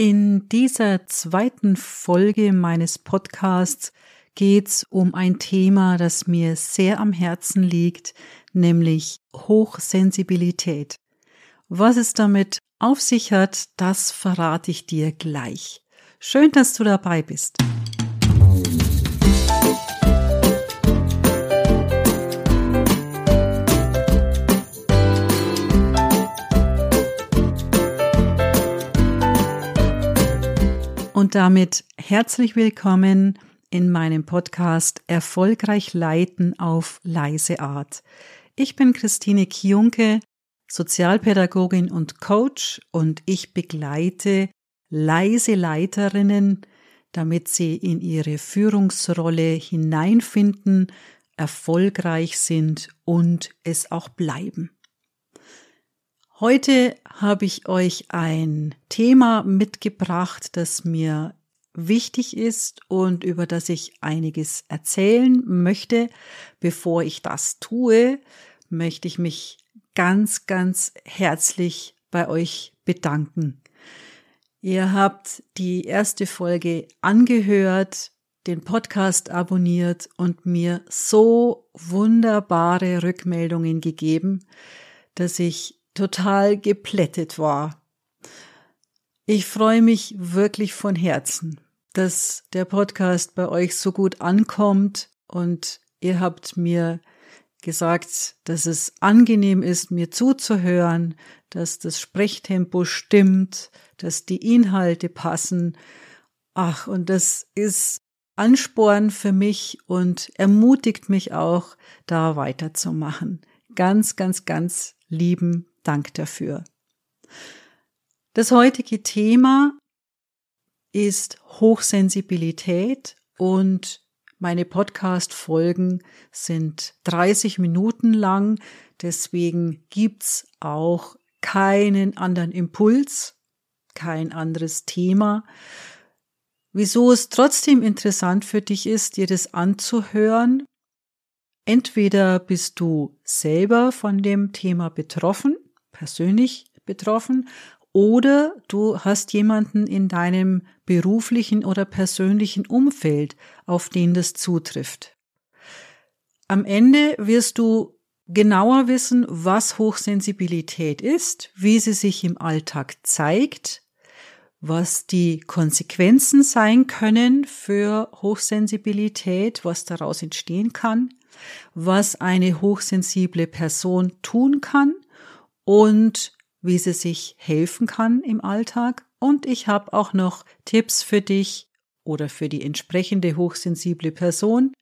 In dieser zweiten Folge meines Podcasts geht's um ein Thema, das mir sehr am Herzen liegt, nämlich Hochsensibilität. Was es damit auf sich hat, das verrate ich dir gleich. Schön, dass du dabei bist. Und damit herzlich willkommen in meinem Podcast Erfolgreich leiten auf leise Art. Ich bin Christine Kionke, Sozialpädagogin und Coach und ich begleite leise Leiterinnen, damit sie in ihre Führungsrolle hineinfinden, erfolgreich sind und es auch bleiben. Heute habe ich euch ein Thema mitgebracht, das mir wichtig ist und über das ich einiges erzählen möchte. Bevor ich das tue, möchte ich mich ganz, ganz herzlich bei euch bedanken. Ihr habt die erste Folge angehört, den Podcast abonniert und mir so wunderbare Rückmeldungen gegeben, dass ich total geplättet war. Ich freue mich wirklich von Herzen, dass der Podcast bei euch so gut ankommt und ihr habt mir gesagt, dass es angenehm ist, mir zuzuhören, dass das Sprechtempo stimmt, dass die Inhalte passen. Ach, und das ist Ansporn für mich und ermutigt mich auch, da weiterzumachen. Ganz, ganz, ganz lieben Dank dafür. Das heutige Thema ist Hochsensibilität und meine Podcast-Folgen sind 30 Minuten lang, deswegen gibt's auch keinen anderen Impuls, kein anderes Thema. Wieso es trotzdem interessant für dich ist, dir das anzuhören, entweder bist du selber von dem Thema betroffen persönlich betroffen oder du hast jemanden in deinem beruflichen oder persönlichen Umfeld, auf den das zutrifft. Am Ende wirst du genauer wissen, was Hochsensibilität ist, wie sie sich im Alltag zeigt, was die Konsequenzen sein können für Hochsensibilität, was daraus entstehen kann, was eine hochsensible Person tun kann und wie sie sich helfen kann im Alltag. Und ich habe auch noch Tipps für dich oder für die entsprechende hochsensible Person,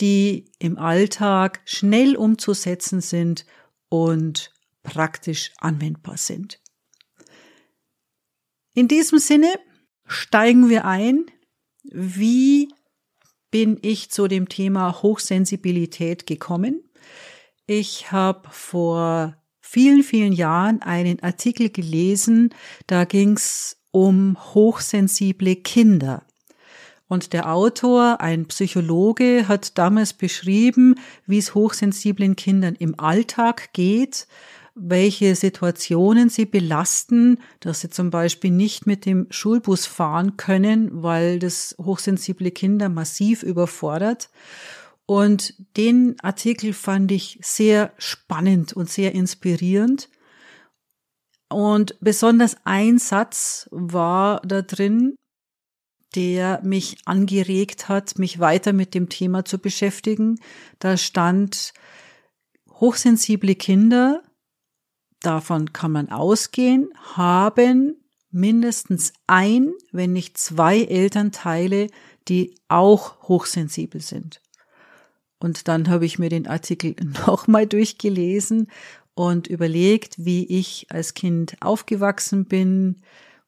die im Alltag schnell umzusetzen sind und praktisch anwendbar sind. In diesem Sinne steigen wir ein. Wie bin ich zu dem Thema Hochsensibilität gekommen? Ich habe vor vielen, vielen Jahren einen Artikel gelesen, da ging's um hochsensible Kinder. Und der Autor, ein Psychologe, hat damals beschrieben, wie es hochsensiblen Kindern im Alltag geht, welche Situationen sie belasten, dass sie zum Beispiel nicht mit dem Schulbus fahren können, weil das hochsensible Kinder massiv überfordert. Und den Artikel fand ich sehr spannend und sehr inspirierend. Und besonders ein Satz war da drin, der mich angeregt hat, mich weiter mit dem Thema zu beschäftigen. Da stand, hochsensible Kinder, davon kann man ausgehen, haben mindestens ein, wenn nicht zwei Elternteile, die auch hochsensibel sind. Und dann habe ich mir den Artikel nochmal durchgelesen und überlegt, wie ich als Kind aufgewachsen bin,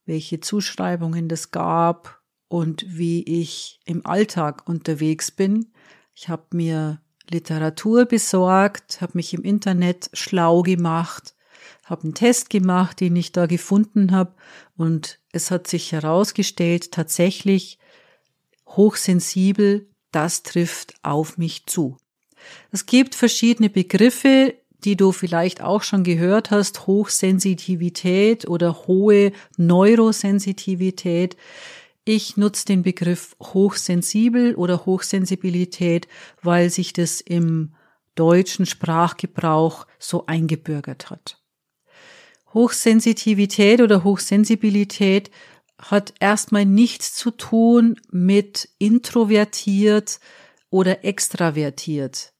welche Zuschreibungen das gab und wie ich im Alltag unterwegs bin. Ich habe mir Literatur besorgt, habe mich im Internet schlau gemacht, habe einen Test gemacht, den ich da gefunden habe und es hat sich herausgestellt, tatsächlich hochsensibel das trifft auf mich zu. Es gibt verschiedene Begriffe, die du vielleicht auch schon gehört hast, Hochsensitivität oder hohe Neurosensitivität. Ich nutze den Begriff hochsensibel oder Hochsensibilität, weil sich das im deutschen Sprachgebrauch so eingebürgert hat. Hochsensitivität oder Hochsensibilität hat erstmal nichts zu tun mit introvertiert oder extravertiert.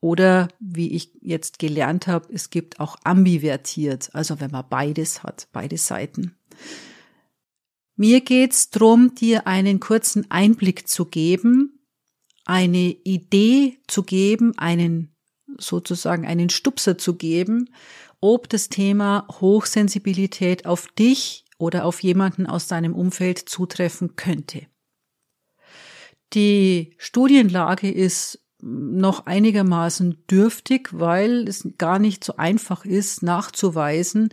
Oder wie ich jetzt gelernt habe, es gibt auch ambivertiert, also wenn man beides hat, beide Seiten. Mir geht's drum, dir einen kurzen Einblick zu geben, eine Idee zu geben, einen sozusagen einen Stupser zu geben, ob das Thema Hochsensibilität auf dich oder auf jemanden aus deinem Umfeld zutreffen könnte. Die Studienlage ist noch einigermaßen dürftig, weil es gar nicht so einfach ist, nachzuweisen,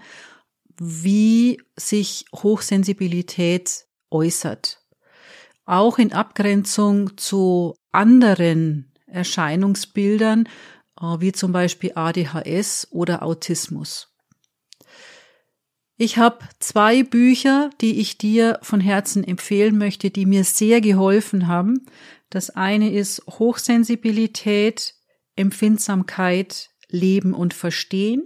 wie sich Hochsensibilität äußert. Auch in Abgrenzung zu anderen Erscheinungsbildern, äh, wie zum Beispiel ADHS oder Autismus. Ich habe zwei Bücher, die ich dir von Herzen empfehlen möchte, die mir sehr geholfen haben. Das eine ist Hochsensibilität, Empfindsamkeit, Leben und Verstehen.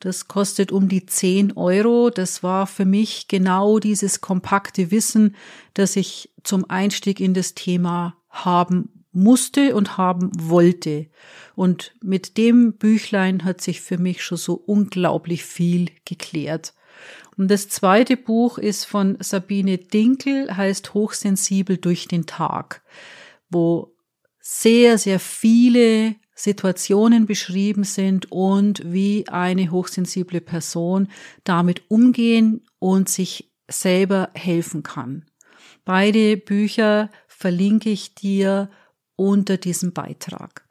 Das kostet um die 10 Euro. Das war für mich genau dieses kompakte Wissen, das ich zum Einstieg in das Thema haben musste und haben wollte. Und mit dem Büchlein hat sich für mich schon so unglaublich viel geklärt. Und das zweite Buch ist von Sabine Dinkel, heißt Hochsensibel durch den Tag, wo sehr, sehr viele Situationen beschrieben sind und wie eine hochsensible Person damit umgehen und sich selber helfen kann. Beide Bücher verlinke ich dir unter diesem Beitrag.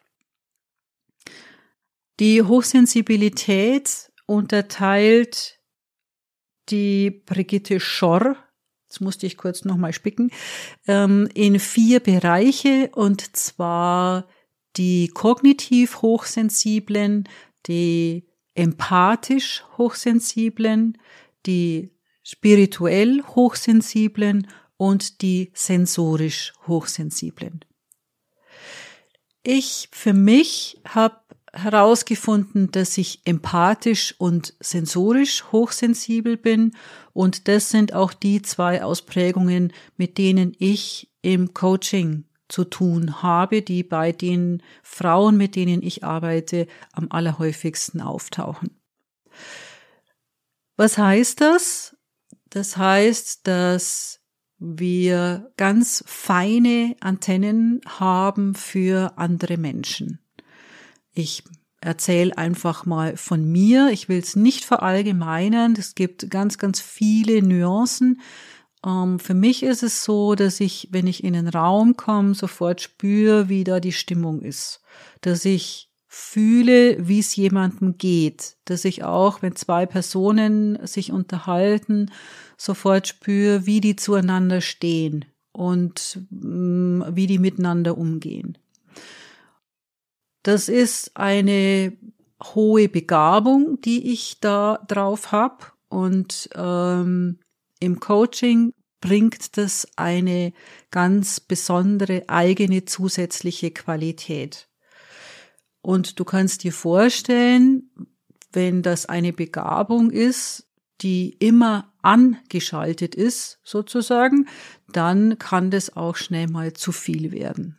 Die Hochsensibilität unterteilt die Brigitte Schorr, jetzt musste ich kurz nochmal spicken, ähm, in vier Bereiche und zwar die kognitiv Hochsensiblen, die empathisch Hochsensiblen, die spirituell Hochsensiblen und die sensorisch Hochsensiblen. Ich für mich habe herausgefunden, dass ich empathisch und sensorisch hochsensibel bin und das sind auch die zwei Ausprägungen, mit denen ich im Coaching zu tun habe, die bei den Frauen, mit denen ich arbeite, am allerhäufigsten auftauchen. Was heißt das? Das heißt, dass wir ganz feine Antennen haben für andere Menschen. Ich erzähle einfach mal von mir. Ich will es nicht verallgemeinern. Es gibt ganz, ganz viele Nuancen. Ähm, für mich ist es so, dass ich, wenn ich in den Raum komme, sofort spüre, wie da die Stimmung ist. Dass ich fühle, wie es jemandem geht. Dass ich auch, wenn zwei Personen sich unterhalten, sofort spüre, wie die zueinander stehen und mh, mm, wie die miteinander umgehen. Das ist eine hohe Begabung, die ich da drauf habe. Und ähm, im Coaching bringt das eine ganz besondere eigene zusätzliche Qualität. Und du kannst dir vorstellen, wenn das eine Begabung ist, die immer angeschaltet ist, sozusagen, dann kann das auch schnell mal zu viel werden.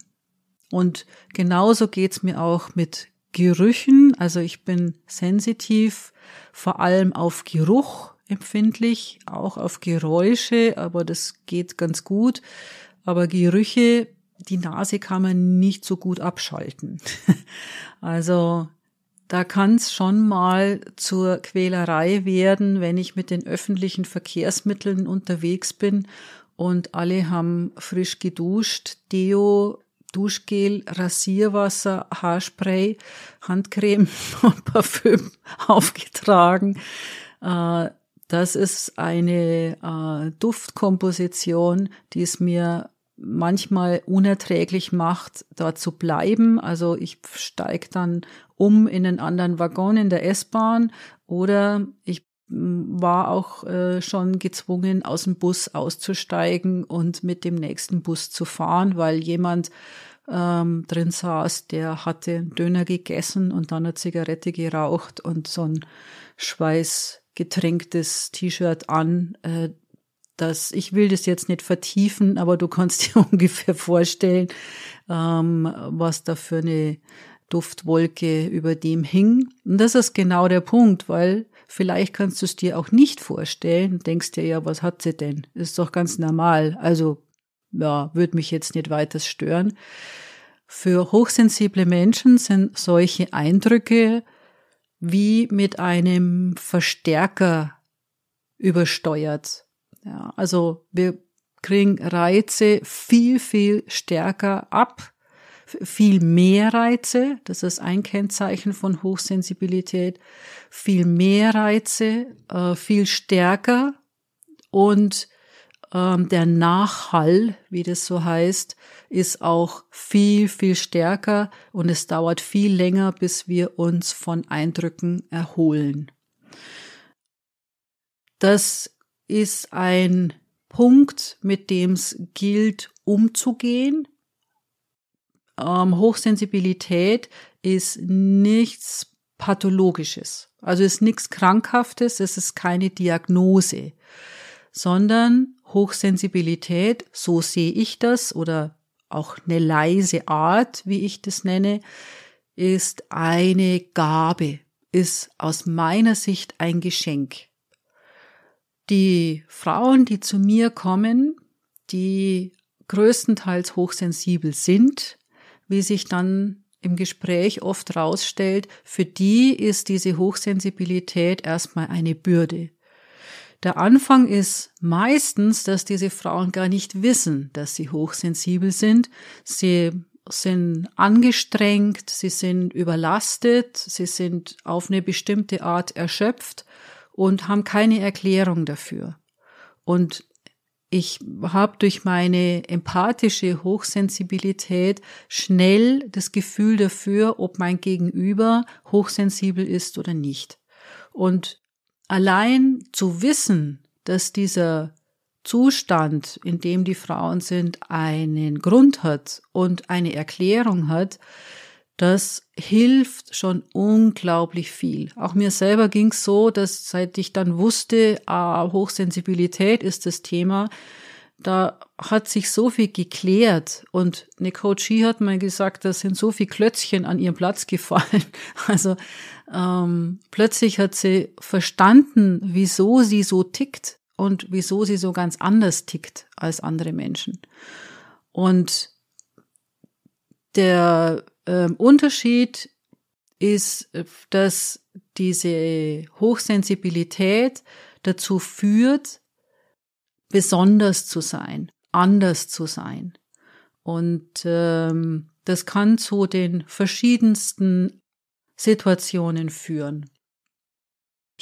Und genauso geht's mir auch mit Gerüchen. Also ich bin sensitiv, vor allem auf Geruch empfindlich, auch auf Geräusche, aber das geht ganz gut. Aber Gerüche, die Nase kann man nicht so gut abschalten. also da kann es schon mal zur Quälerei werden, wenn ich mit den öffentlichen Verkehrsmitteln unterwegs bin und alle haben frisch geduscht, Deo Duschgel, Rasierwasser, Haarspray, Handcreme und Parfüm aufgetragen. Äh, das ist eine äh, Duftkomposition, die es mir manchmal unerträglich macht, dort zu bleiben. Also ich steige dann um in einen anderen Waggon in der S-Bahn oder ich war auch äh, schon gezwungen, aus dem Bus auszusteigen und mit dem nächsten Bus zu fahren, weil jemand ähm, drin saß, der hatte einen Döner gegessen und dann eine Zigarette geraucht und so ein schweißgetränktes T-Shirt an. Äh, das, ich will das jetzt nicht vertiefen, aber du kannst dir ungefähr vorstellen, ähm, was da für eine Duftwolke über dem hing. Und das ist genau der Punkt, weil vielleicht kannst du es dir auch nicht vorstellen, denkst dir ja, was hat sie denn? Ist doch ganz normal. Also, ja, würde mich jetzt nicht weiter stören. Für hochsensible Menschen sind solche Eindrücke wie mit einem Verstärker übersteuert. Ja, also wir kriegen Reize viel, viel stärker ab, viel mehr Reize, das ist ein Kennzeichen von Hochsensibilität, viel mehr Reize, äh, viel stärker und ähm, der Nachhall, wie das so heißt, ist auch viel, viel stärker und es dauert viel länger, bis wir uns von Eindrücken erholen. Das ist ein Punkt, mit dem es gilt, umzugehen. Ähm, Hochsensibilität ist nichts Pathologisches. Also ist nichts Krankhaftes, es ist keine Diagnose, sondern Hochsensibilität, so sehe ich das, oder auch eine leise Art, wie ich das nenne, ist eine Gabe, ist aus meiner Sicht ein Geschenk. Die Frauen, die zu mir kommen, die größtenteils hochsensibel sind, wie sich dann im Gespräch oft rausstellt, für die ist diese Hochsensibilität erstmal eine Bürde. Der Anfang ist meistens, dass diese Frauen gar nicht wissen, dass sie hochsensibel sind. Sie sind angestrengt, sie sind überlastet, sie sind auf eine bestimmte Art erschöpft und haben keine Erklärung dafür. Und ich habe durch meine empathische Hochsensibilität schnell das Gefühl dafür, ob mein Gegenüber hochsensibel ist oder nicht. Und allein zu wissen, dass dieser Zustand, in dem die Frauen sind, einen Grund hat und eine Erklärung hat, das hilft schon unglaublich viel. Auch mir selber ging es so, dass seit ich dann wusste, ah, Hochsensibilität ist das Thema, da hat sich so viel geklärt und eine Coachie hat mal gesagt, da sind so viel Klötzchen an ihren Platz gefallen. Also ähm, plötzlich hat sie verstanden, wieso sie so tickt und wieso sie so ganz anders tickt als andere Menschen. Und der ähm, Unterschied ist, dass diese Hochsensibilität dazu führt, besonders zu sein, anders zu sein. Und ähm, das kann zu den verschiedensten Situationen führen.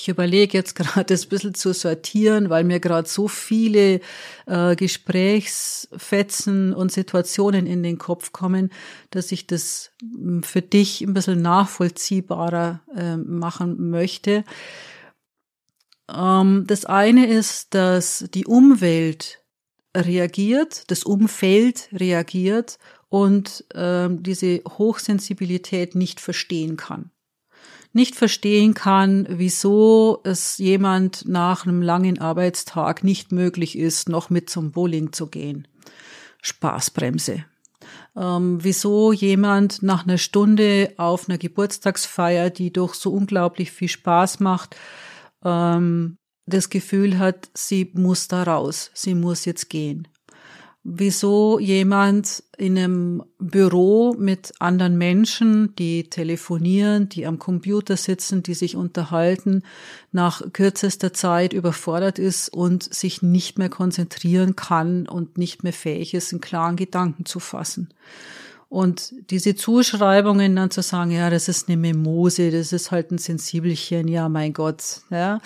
Ich überlege jetzt gerade das ein bisschen zu sortieren, weil mir gerade so viele äh, Gesprächsfetzen und Situationen in den Kopf kommen, dass ich das hm, für dich ein bisschen nachvollziehbarer äh, machen möchte. Ähm, das eine ist, dass die Umwelt reagiert, das Umfeld reagiert und ähm, diese Hochsensibilität nicht verstehen kann nicht verstehen kann, wieso es jemand nach einem langen Arbeitstag nicht möglich ist, noch mit zum Bowling zu gehen. Spaßbremse. Ähm, wieso jemand nach einer Stunde auf einer Geburtstagsfeier, die doch so unglaublich viel Spaß macht, ähm, das Gefühl hat, sie muss da raus, sie muss jetzt gehen wieso jemand in einem Büro mit anderen Menschen, die telefonieren, die am Computer sitzen, die sich unterhalten, nach kürzester Zeit überfordert ist und sich nicht mehr konzentrieren kann und nicht mehr fähig ist, einen klaren Gedanken zu fassen. Und diese Zuschreibungen dann zu sagen, ja, das ist eine Mimose, das ist halt ein Sensibelchen, ja, mein Gott, ja,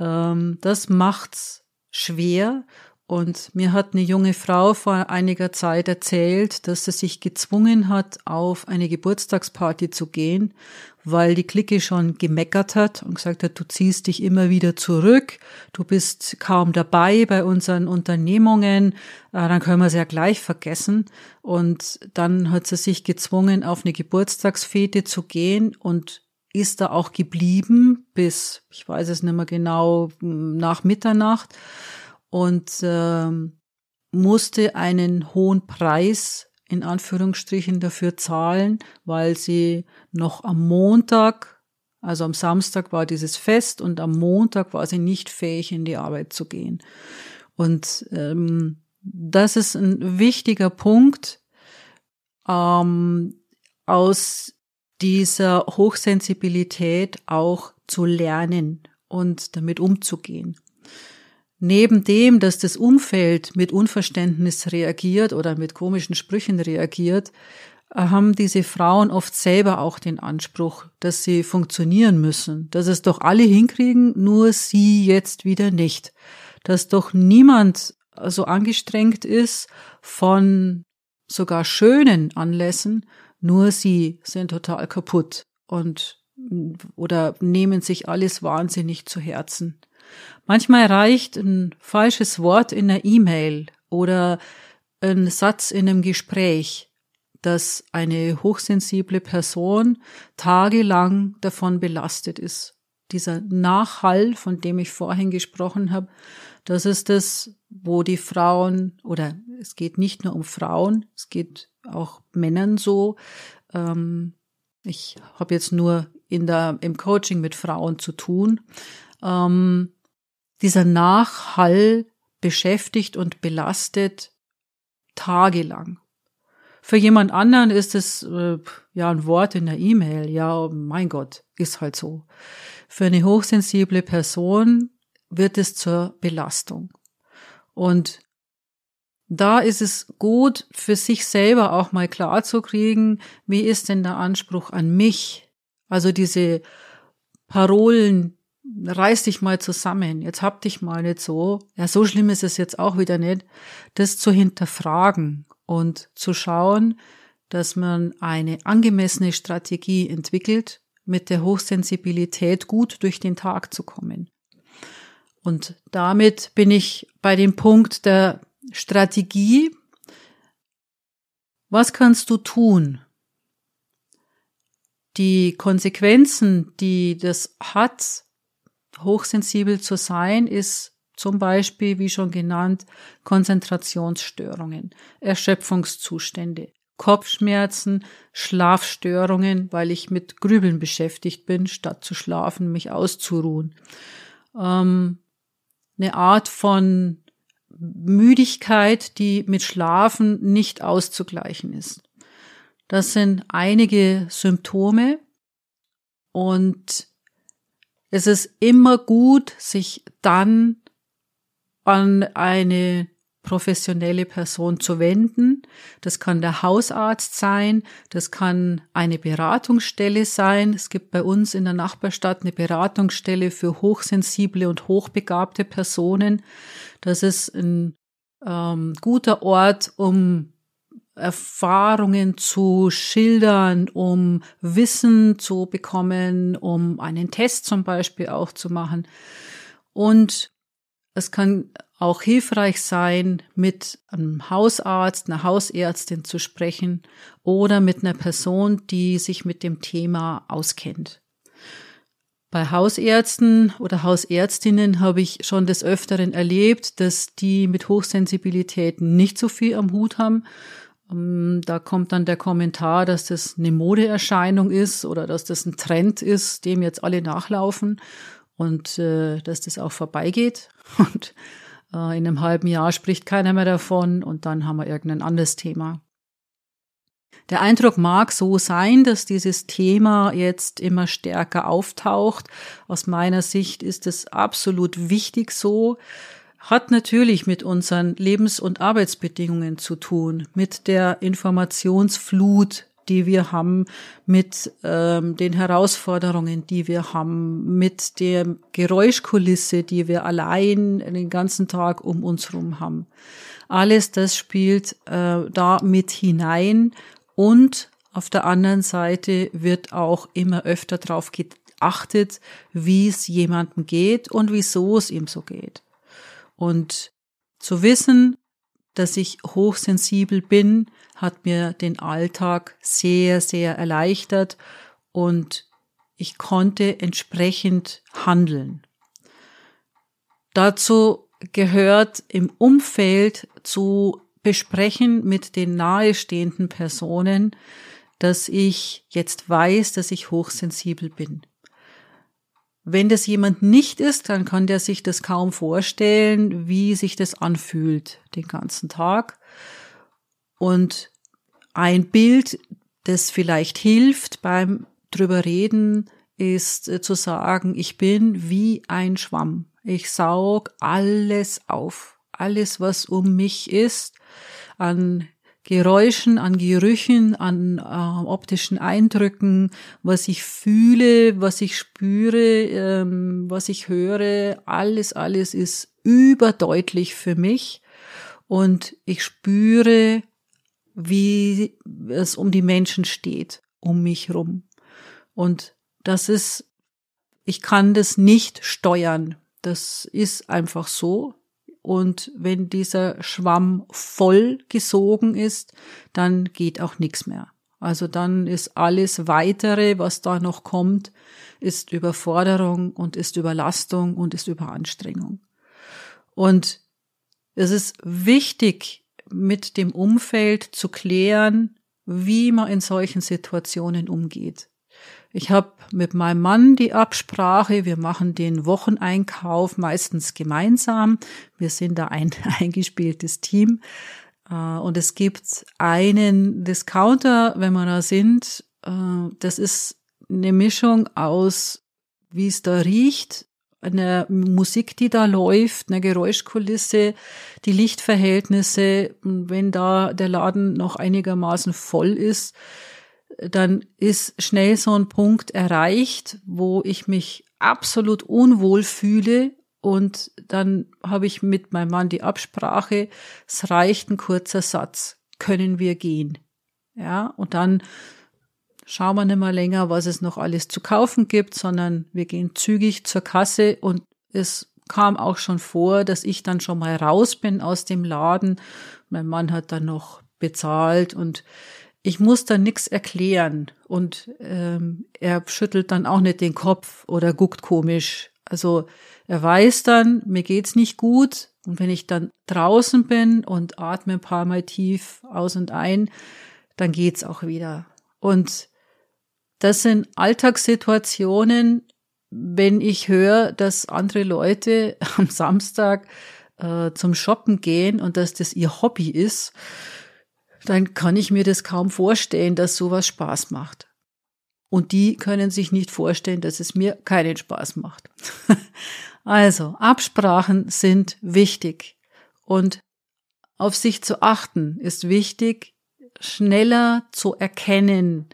ähm, das macht's schwer Und mir hat eine junge Frau vor einiger Zeit erzählt, dass sie sich gezwungen hat, auf eine Geburtstagsparty zu gehen, weil die Clique schon gemeckert hat und gesagt hat, du ziehst dich immer wieder zurück, du bist kaum dabei bei unseren Unternehmungen, äh, dann können wir es ja gleich vergessen. Und dann hat sie sich gezwungen, auf eine Geburtstagsfete zu gehen und ist da auch geblieben bis, ich weiß es nicht mehr genau, nach Mitternacht und äh, musste einen hohen Preis in Anführungsstrichen dafür zahlen, weil sie noch am Montag, also am Samstag war dieses Fest und am Montag war sie nicht fähig, in die Arbeit zu gehen. Und ähm, das ist ein wichtiger Punkt ähm, aus dieser Hochsensibilität auch zu lernen und damit umzugehen. Neben dem, dass das Umfeld mit Unverständnis reagiert oder mit komischen Sprüchen reagiert, haben diese Frauen oft selber auch den Anspruch, dass sie funktionieren müssen, dass es doch alle hinkriegen, nur sie jetzt wieder nicht, dass doch niemand so angestrengt ist von sogar schönen Anlässen, nur sie sind total kaputt und oder nehmen sich alles wahnsinnig zu Herzen. Manchmal reicht ein falsches Wort in einer E-Mail oder ein Satz in einem Gespräch, dass eine hochsensible Person tagelang davon belastet ist. Dieser Nachhall, von dem ich vorhin gesprochen habe, das ist das, wo die Frauen, oder es geht nicht nur um Frauen, es geht auch Männern so. Ähm, ich habe jetzt nur in der, im Coaching mit Frauen zu tun. Ähm, dieser Nachhall beschäftigt und belastet tagelang. Für jemand anderen ist es äh, ja ein Wort in der E-Mail, ja, mein Gott, ist halt so. Für eine hochsensible Person wird es zur Belastung. Und da ist es gut, für sich selber auch mal klar zu kriegen, wie ist denn der Anspruch an mich? Also diese Parolen, reiß dich mal zusammen, jetzt hab dich mal nicht so, ja, so schlimm ist es jetzt auch wieder nicht, das zu hinterfragen und zu schauen, dass man eine angemessene Strategie entwickelt, mit der Hochsensibilität gut durch den Tag zu kommen. Und damit bin ich bei dem Punkt der Strategie. Was kannst du tun? Die Konsequenzen, die das hat, hochsensibel zu sein, ist zum Beispiel, wie schon genannt, Konzentrationsstörungen, Erschöpfungszustände, Kopfschmerzen, Schlafstörungen, weil ich mit Grübeln beschäftigt bin, statt zu schlafen, mich auszuruhen. Ähm, eine Art von Müdigkeit, die mit Schlafen nicht auszugleichen ist. Das sind einige Symptome und es ist immer gut, sich dann an eine professionelle Person zu wenden. Das kann der Hausarzt sein, das kann eine Beratungsstelle sein. Es gibt bei uns in der Nachbarstadt eine Beratungsstelle für hochsensible und hochbegabte Personen. Das ist ein ähm, guter Ort, um Erfahrungen zu schildern, um Wissen zu bekommen, um einen Test zum Beispiel auch zu machen. Und es kann auch hilfreich sein, mit einem Hausarzt, einer Hausärztin zu sprechen oder mit einer Person, die sich mit dem Thema auskennt. Bei Hausärzten oder Hausärztinnen habe ich schon des Öfteren erlebt, dass die mit Hochsensibilität nicht so viel am Hut haben da kommt dann der Kommentar, dass das eine Modeerscheinung ist oder dass das ein Trend ist, dem jetzt alle nachlaufen und äh, dass das auch vorbeigeht. Und äh, in einem halben Jahr spricht keiner mehr davon und dann haben wir irgendein anderes Thema. Der Eindruck mag so sein, dass dieses Thema jetzt immer stärker auftaucht. Aus meiner Sicht ist es absolut wichtig so hat natürlich mit unseren Lebens- und Arbeitsbedingungen zu tun, mit der Informationsflut, die wir haben, mit ähm, den Herausforderungen, die wir haben, mit der Geräuschkulisse, die wir allein den ganzen Tag um uns rum haben. Alles das spielt äh, da mit hinein und auf der anderen Seite wird auch immer öfter darauf geachtet, wie es jemandem geht und wieso es ihm so geht. Und zu wissen, dass ich hochsensibel bin, hat mir den Alltag sehr, sehr erleichtert und ich konnte entsprechend handeln. Dazu gehört im Umfeld zu besprechen mit den nahestehenden Personen, dass ich jetzt weiß, dass ich hochsensibel bin. Wenn das jemand nicht ist, dann kann der sich das kaum vorstellen, wie sich das anfühlt den ganzen Tag. Und ein Bild, das vielleicht hilft beim drüber reden, ist äh, zu sagen, ich bin wie ein Schwamm. Ich saug alles auf. Alles, was um mich ist, an Geräuschen, an Gerüchen, an äh, optischen Eindrücken, was ich fühle, was ich spüre, ähm, was ich höre, alles, alles ist überdeutlich für mich und ich spüre, wie es um die Menschen steht, um mich rum. Und das ist, ich kann das nicht steuern. Das ist einfach so. Und wenn dieser Schwamm voll gesogen ist, dann geht auch nichts mehr. Also dann ist alles weitere, was da noch kommt, ist Überforderung und ist Überlastung und ist Überanstrengung. Und es ist wichtig, mit dem Umfeld zu klären, wie man in solchen Situationen umgeht. Ich habe mit meinem Mann die Absprache, wir machen den Wocheneinkauf meistens gemeinsam. Wir sind da ein eingespieltes Team. Äh, und es gibt einen Discounter, wenn wir da sind. Äh, das ist eine Mischung aus, wie es da riecht, eine Musik, die da läuft, eine Geräuschkulisse, die Lichtverhältnisse, wenn da der Laden noch einigermaßen voll ist, dann ist schnell so ein Punkt erreicht, wo ich mich absolut unwohl fühle und dann habe ich mit meinem Mann die Absprache, es reicht ein kurzer Satz, können wir gehen. Ja, und dann schauen wir nicht mehr länger, was es noch alles zu kaufen gibt, sondern wir gehen zügig zur Kasse und es kam auch schon vor, dass ich dann schon mal raus bin aus dem Laden. Mein Mann hat dann noch bezahlt und ich muss da nichts erklären und ähm, er schüttelt dann auch nicht den Kopf oder guckt komisch. Also er weiß dann, mir geht's nicht gut und wenn ich dann draußen bin und atme ein paar Mal tief aus und ein, dann geht's auch wieder. Und das sind Alltagssituationen, wenn ich höre, dass andere Leute am Samstag äh, zum Shoppen gehen und dass das ihr Hobby ist, dann kann ich mir das kaum vorstellen, dass sowas Spaß macht. Und die können sich nicht vorstellen, dass es mir keinen Spaß macht. also, Absprachen sind wichtig. Und auf sich zu achten ist wichtig, schneller zu erkennen,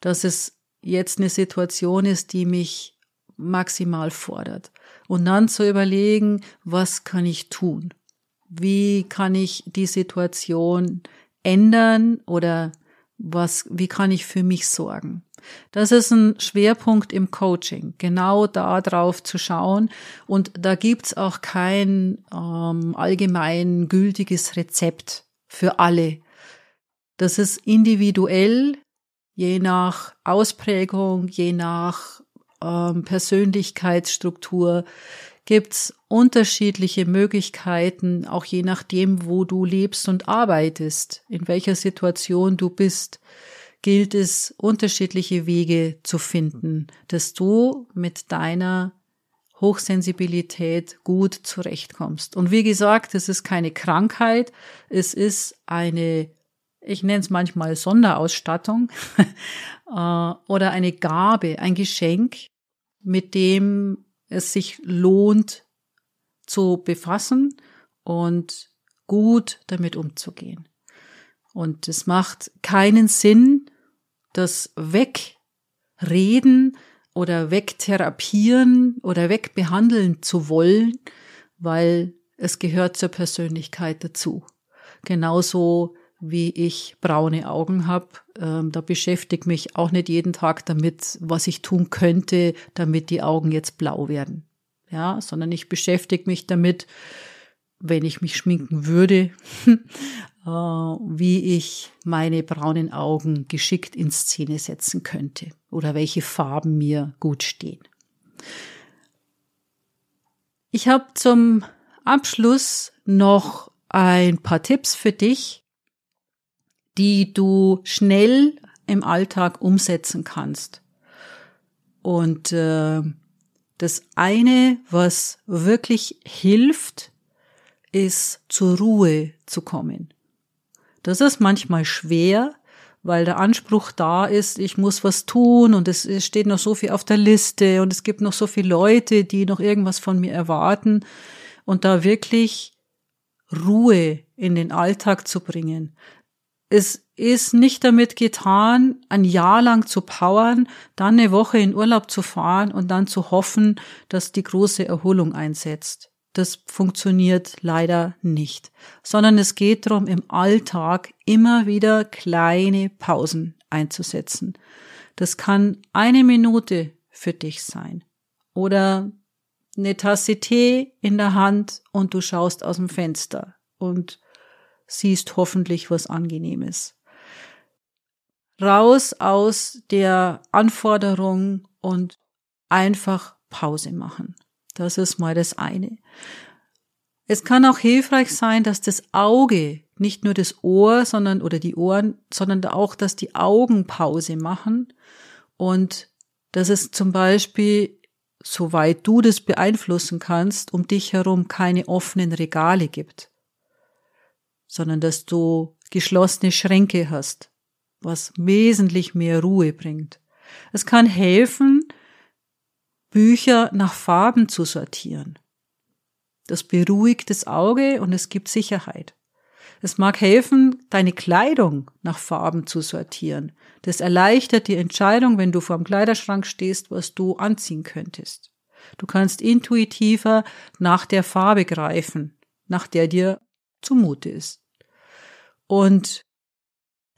dass es jetzt eine Situation ist, die mich maximal fordert. Und dann zu überlegen, was kann ich tun? Wie kann ich die Situation ändern oder was, wie kann ich für mich sorgen? Das ist ein Schwerpunkt im Coaching, genau da drauf zu schauen. Und da gibt's auch kein ähm, allgemein gültiges Rezept für alle. Das ist individuell, je nach Ausprägung, je nach ähm, Persönlichkeitsstruktur, gibt's unterschiedliche Möglichkeiten, auch je nachdem, wo du lebst und arbeitest, in welcher Situation du bist, gilt es, unterschiedliche Wege zu finden, dass du mit deiner Hochsensibilität gut zurechtkommst. Und wie gesagt, es ist keine Krankheit, es ist eine, ich nenne es manchmal Sonderausstattung äh, oder eine Gabe, ein Geschenk, mit dem es sich lohnt zu befassen und gut damit umzugehen. Und es macht keinen Sinn, das wegreden oder wegtherapieren oder wegbehandeln zu wollen, weil es gehört zur Persönlichkeit dazu. Genauso wie ich braune Augen habe. Ähm, da beschäftige mich auch nicht jeden Tag damit, was ich tun könnte, damit die Augen jetzt blau werden. Ja, sondern ich beschäftige mich damit, wenn ich mich schminken würde, äh, wie ich meine braunen Augen geschickt in Szene setzen könnte oder welche Farben mir gut stehen. Ich habe zum Abschluss noch ein paar Tipps für dich, die du schnell im Alltag umsetzen kannst. Und äh, das eine, was wirklich hilft, ist zur Ruhe zu kommen. Das ist manchmal schwer, weil der Anspruch da ist, ich muss was tun und es, es steht noch so viel auf der Liste und es gibt noch so viele Leute, die noch irgendwas von mir erwarten und da wirklich Ruhe in den Alltag zu bringen. Es ist nicht damit getan, ein Jahr lang zu powern, dann eine Woche in Urlaub zu fahren und dann zu hoffen, dass die große Erholung einsetzt. Das funktioniert leider nicht, sondern es geht darum, im Alltag immer wieder kleine Pausen einzusetzen. Das kann eine Minute für dich sein oder eine Tasse Tee in der Hand und du schaust aus dem Fenster und siehst hoffentlich was Angenehmes. Raus aus der Anforderung und einfach Pause machen. Das ist mal das eine. Es kann auch hilfreich sein, dass das Auge, nicht nur das Ohr, sondern oder die Ohren, sondern auch, dass die Augen Pause machen und dass es zum Beispiel, soweit du das beeinflussen kannst, um dich herum keine offenen Regale gibt sondern dass du geschlossene Schränke hast, was wesentlich mehr Ruhe bringt. Es kann helfen, Bücher nach Farben zu sortieren. Das beruhigt das Auge und es gibt Sicherheit. Es mag helfen, deine Kleidung nach Farben zu sortieren. Das erleichtert die Entscheidung, wenn du vor dem Kleiderschrank stehst, was du anziehen könntest. Du kannst intuitiver nach der Farbe greifen, nach der dir zumute ist. Und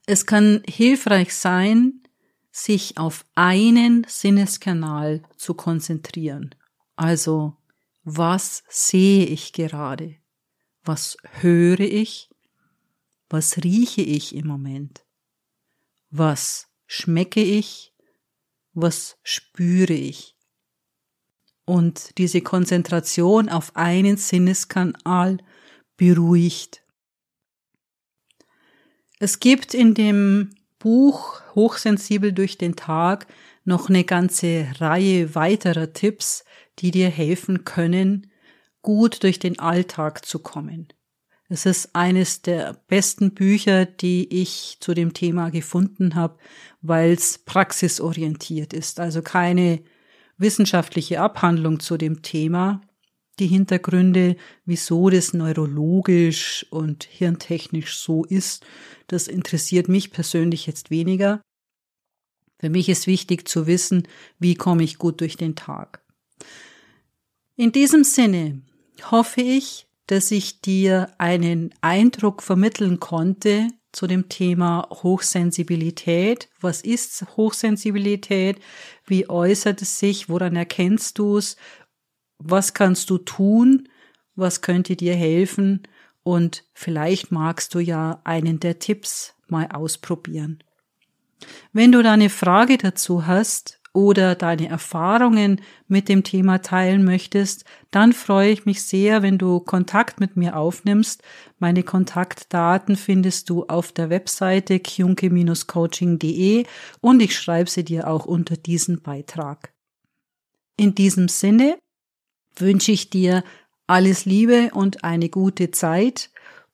es kann hilfreich sein, sich auf einen Sinneskanal zu konzentrieren. Also, was sehe ich gerade? Was höre ich? Was rieche ich im Moment? Was schmecke ich? Was spüre ich? Und diese Konzentration auf einen Sinneskanal beruhigt es gibt in dem Buch Hochsensibel durch den Tag noch eine ganze Reihe weiterer Tipps, die dir helfen können, gut durch den Alltag zu kommen. Es ist eines der besten Bücher, die ich zu dem Thema gefunden habe, weil es praxisorientiert ist, also keine wissenschaftliche Abhandlung zu dem Thema, die Hintergründe, wieso das neurologisch und hirntechnisch so ist, das interessiert mich persönlich jetzt weniger. Für mich ist wichtig zu wissen, wie komme ich gut durch den Tag. In diesem Sinne hoffe ich, dass ich dir einen Eindruck vermitteln konnte zu dem Thema Hochsensibilität. Was ist Hochsensibilität? Wie äußert es sich? Woran erkennst du es? Was kannst du tun, was könnte dir helfen und vielleicht magst du ja einen der Tipps mal ausprobieren. Wenn du da eine Frage dazu hast oder deine Erfahrungen mit dem Thema teilen möchtest, dann freue ich mich sehr, wenn du Kontakt mit mir aufnimmst. Meine Kontaktdaten findest du auf der Webseite kjunke-coaching.de und ich schreibe sie dir auch unter diesen Beitrag. In diesem Sinne wünsche ich dir alles Liebe und eine gute Zeit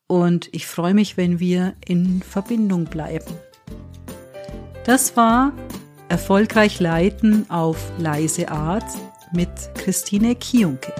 und ich freue mich, wenn wir in Verbindung bleiben. Das war Erfolgreich Leiten auf leise Art mit Christine Kionke.